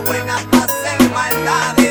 buena para hacer maldades.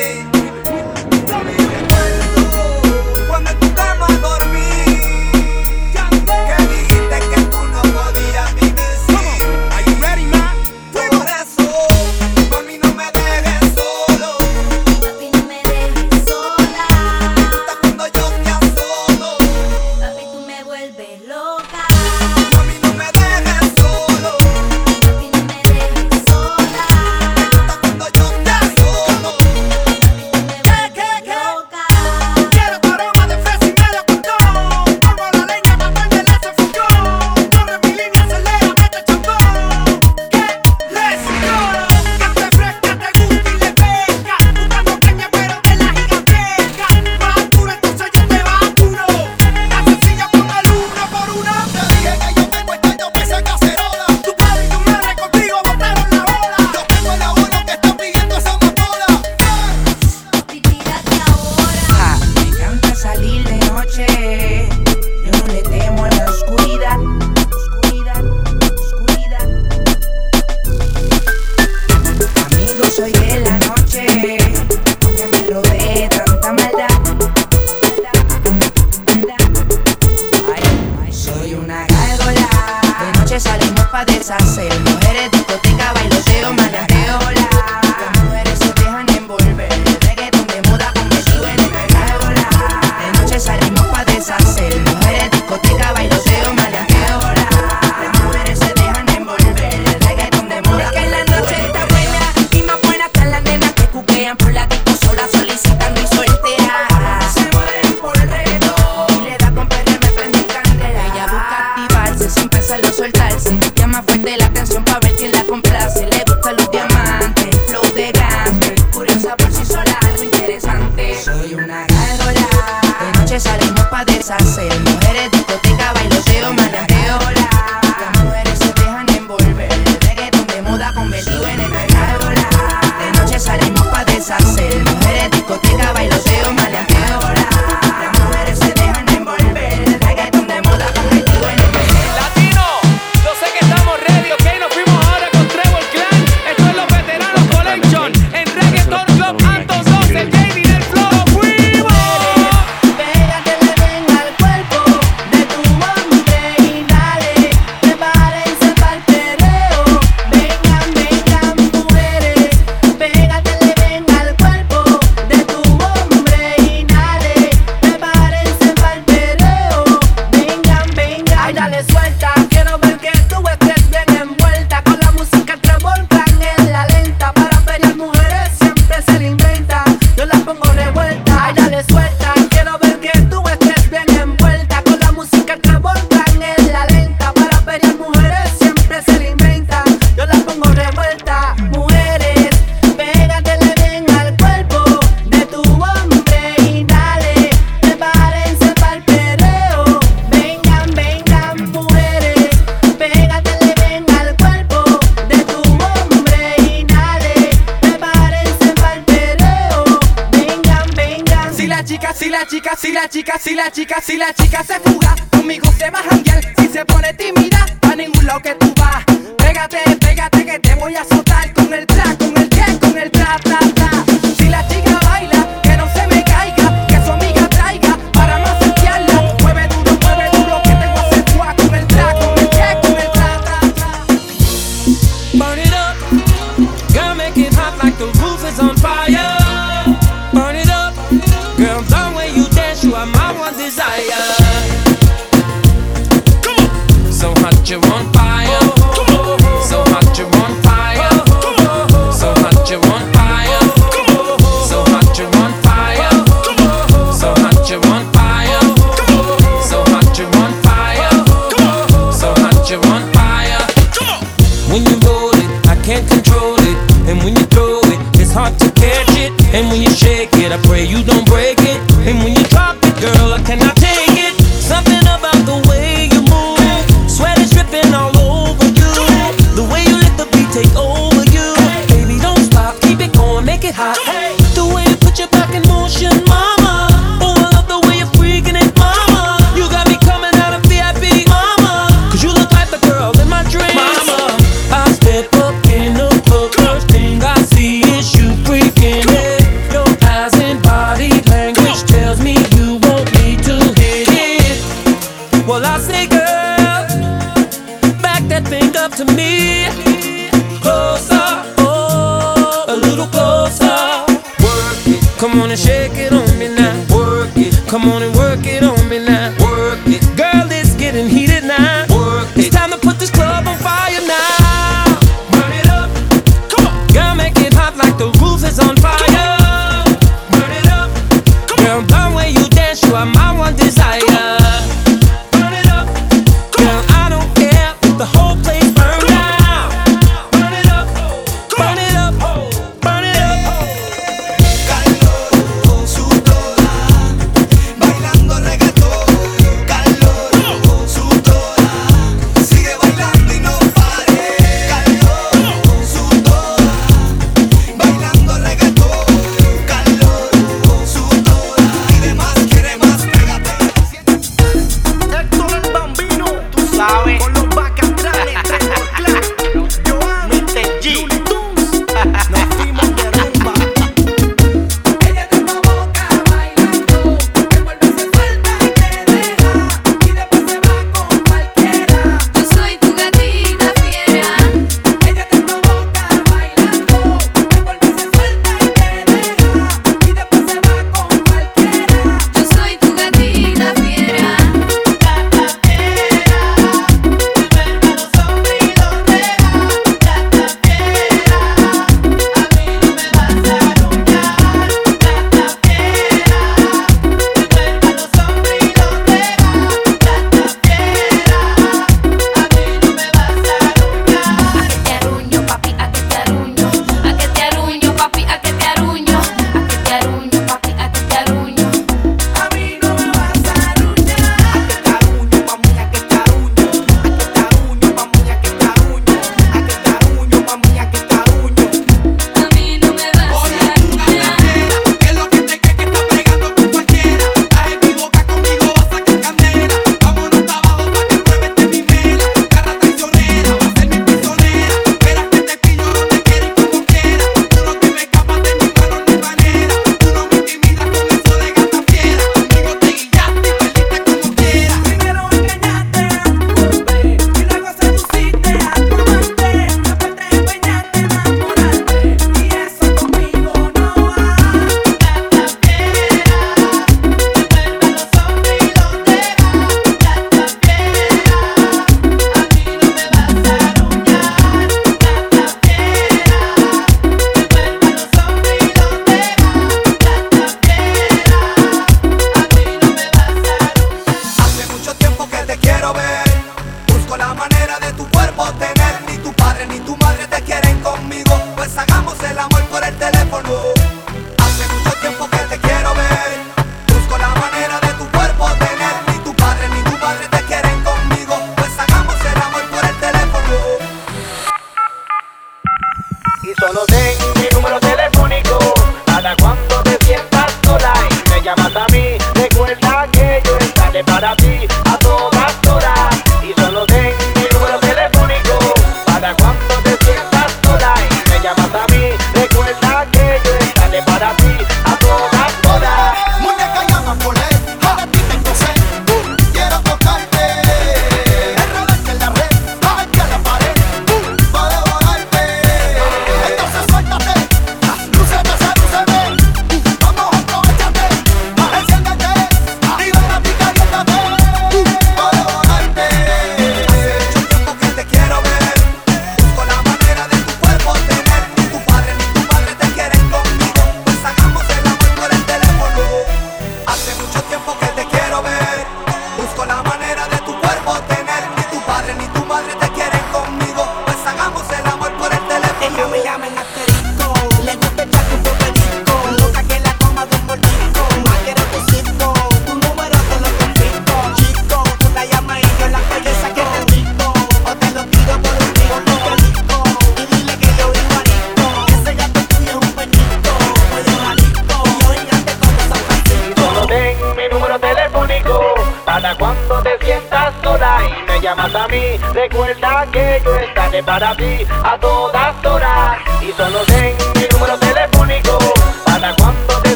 When you roll it, I can't control it. And when you throw it, it's hard to catch it. And when you shake it, I pray you don't break it.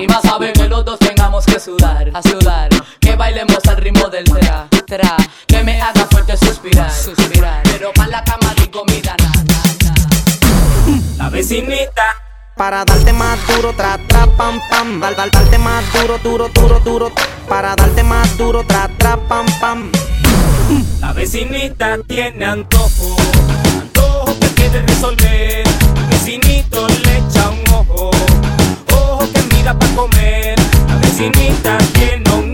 Y rima sabe que los dos tengamos que sudar, a sudar. Que bailemos al ritmo del tra, tra. Que me haga fuerte suspirar, suspirar. Pero pa' la cama digo, mira, na, na. La vecinita para darte más duro, tra, tra, pam, pam. Dal, dal, darte más duro, duro, duro, duro. Para darte más duro, tra, tra, pam, pam. La vecinita tiene antojo, antojo que quiere resolver. Vecinito le echa un ojo para comer, la vecinita tiene un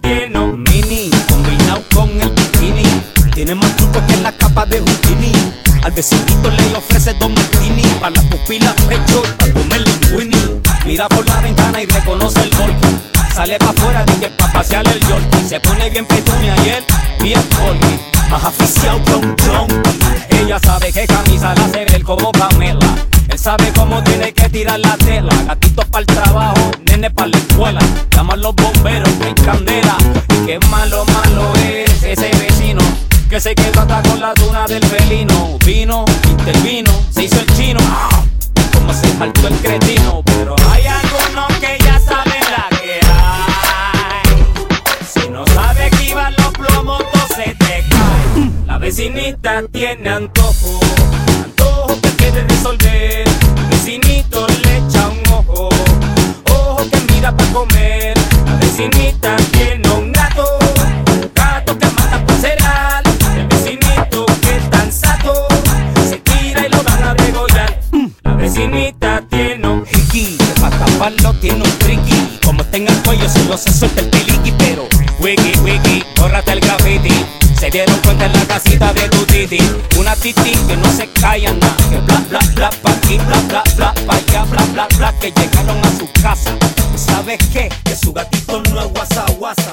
tiene mini combinado con el bikini. Tiene más truco que la capa de Houdini. Al vecinito le ofrece dos martini para las pupilas, pecho, para comer linguini. Mira por la ventana y reconoce el golpe. Sale pa' afuera, dice pa' pasear el yorkie. Se pone bien petunia y él bien golpe. Más aficiado que un Ella sabe que camisa la hace ver como Pamela Sabe cómo tiene que tirar la tela. Gatito para el trabajo, nene para la escuela. Llaman los bomberos, no hay candela. Y qué malo, malo es ese vecino. Que se quedó hasta con la duna del felino. Vino, intervino, se hizo el chino. ¡Ah! Como se saltó el cretino. Pero hay algunos que ya saben la que hay. Si no sabe esquivar los plomos, todo se te cae. La vecinita tiene antojo, antojo El vecinito le echa un ojo, ojo que mira para comer. La vecinita tiene un gato, gato que mata por cereal. El vecinito que es tan sato, se tira y lo van a degollar. La vecinita tiene un hiki, para taparlo tiene un triqui. Como tenga el cuello, solo se suelta el peliqui, pero wiki, wiki, bórrate el graffiti. Se dieron cuenta en la casita de tu titi. Una titi que no se calla nada. Que bla, bla, bla, pa' aquí, bla, bla, bla, pa' allá, bla, bla, bla. Que llegaron a su casa. ¿Sabes qué? Que su gatito no es guasa, guasa.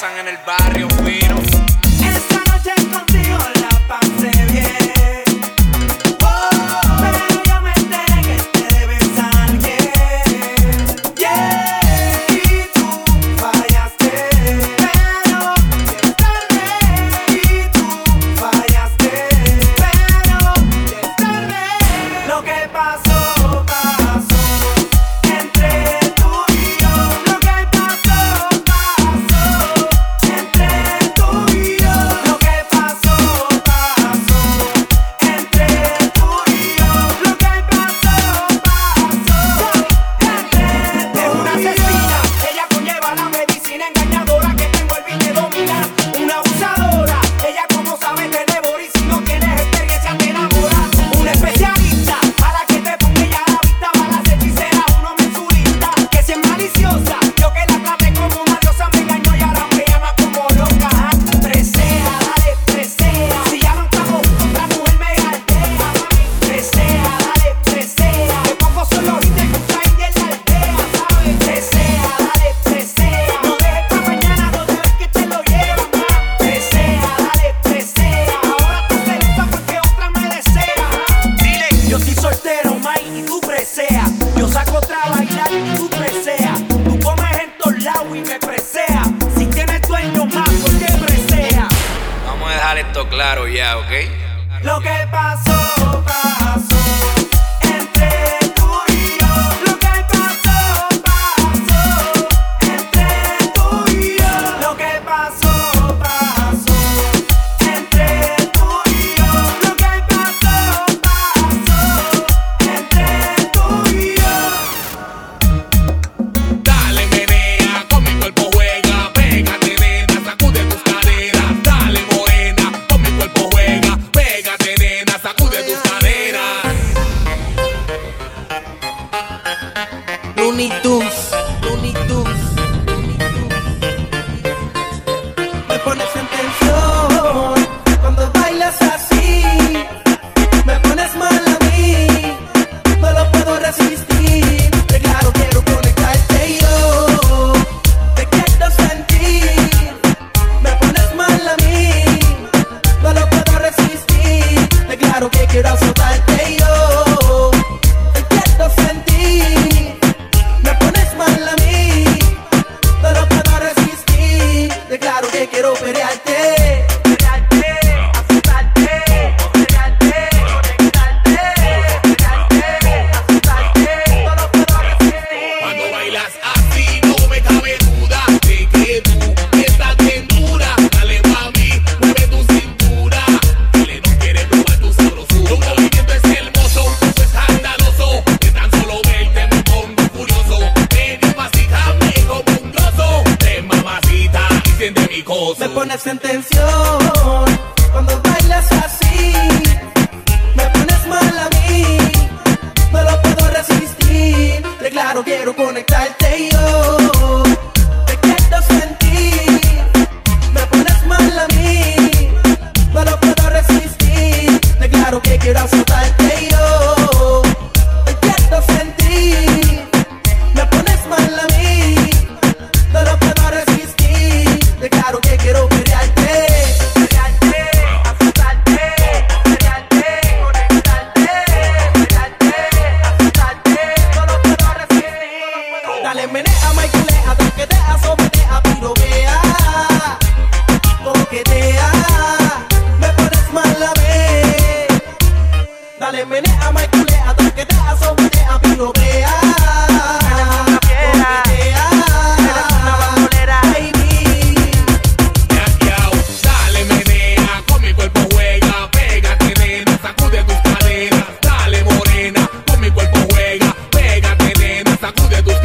Pasan en el barrio Looney Tunes. essa é do